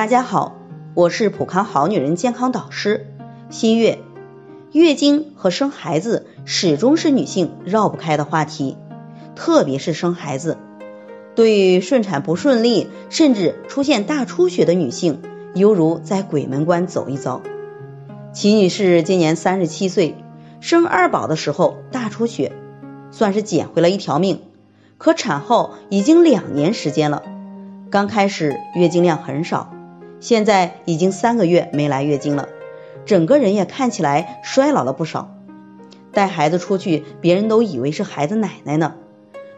大家好，我是普康好女人健康导师新月。月经和生孩子始终是女性绕不开的话题，特别是生孩子，对于顺产不顺利，甚至出现大出血的女性，犹如在鬼门关走一遭。齐女士今年三十七岁，生二宝的时候大出血，算是捡回了一条命。可产后已经两年时间了，刚开始月经量很少。现在已经三个月没来月经了，整个人也看起来衰老了不少。带孩子出去，别人都以为是孩子奶奶呢。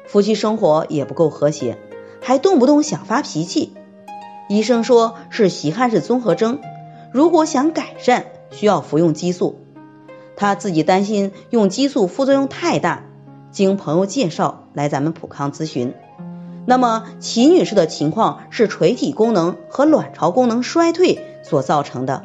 夫妻生活也不够和谐，还动不动想发脾气。医生说是稀罕氏综合征，如果想改善，需要服用激素。他自己担心用激素副作用太大，经朋友介绍来咱们普康咨询。那么齐女士的情况是垂体功能和卵巢功能衰退所造成的。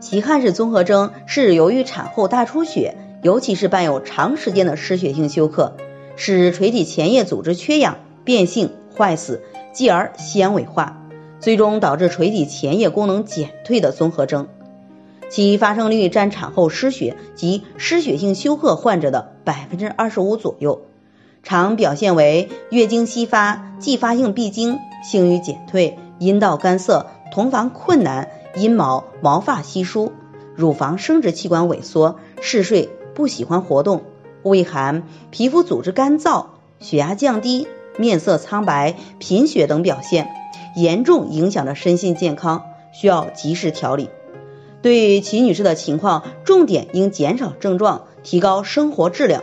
奇汉氏综合征是由于产后大出血，尤其是伴有长时间的失血性休克，使垂体前叶组织缺氧、变性、坏死，继而纤维化，最终导致垂体前叶功能减退的综合征。其发生率占产后失血及失血性休克患者的百分之二十五左右。常表现为月经稀发、继发性闭经、性欲减退、阴道干涩、同房困难、阴毛、毛发稀疏、乳房生殖器官萎缩、嗜睡、不喜欢活动、畏寒、皮肤组织干燥、血压降低、面色苍白、贫血等表现，严重影响着身心健康，需要及时调理。对于齐女士的情况，重点应减少症状，提高生活质量。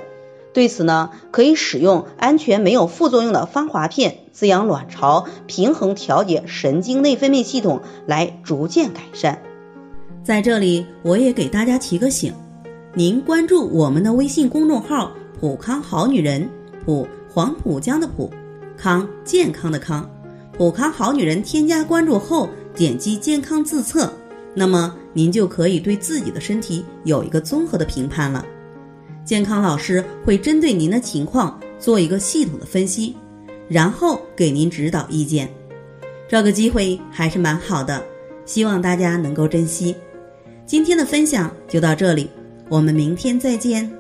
对此呢，可以使用安全没有副作用的芳华片滋养卵巢，平衡调节神经内分泌系统，来逐渐改善。在这里，我也给大家提个醒：您关注我们的微信公众号“普康好女人”，普黄浦江的浦，康健康的康，普康好女人添加关注后，点击健康自测，那么您就可以对自己的身体有一个综合的评判了。健康老师会针对您的情况做一个系统的分析，然后给您指导意见。这个机会还是蛮好的，希望大家能够珍惜。今天的分享就到这里，我们明天再见。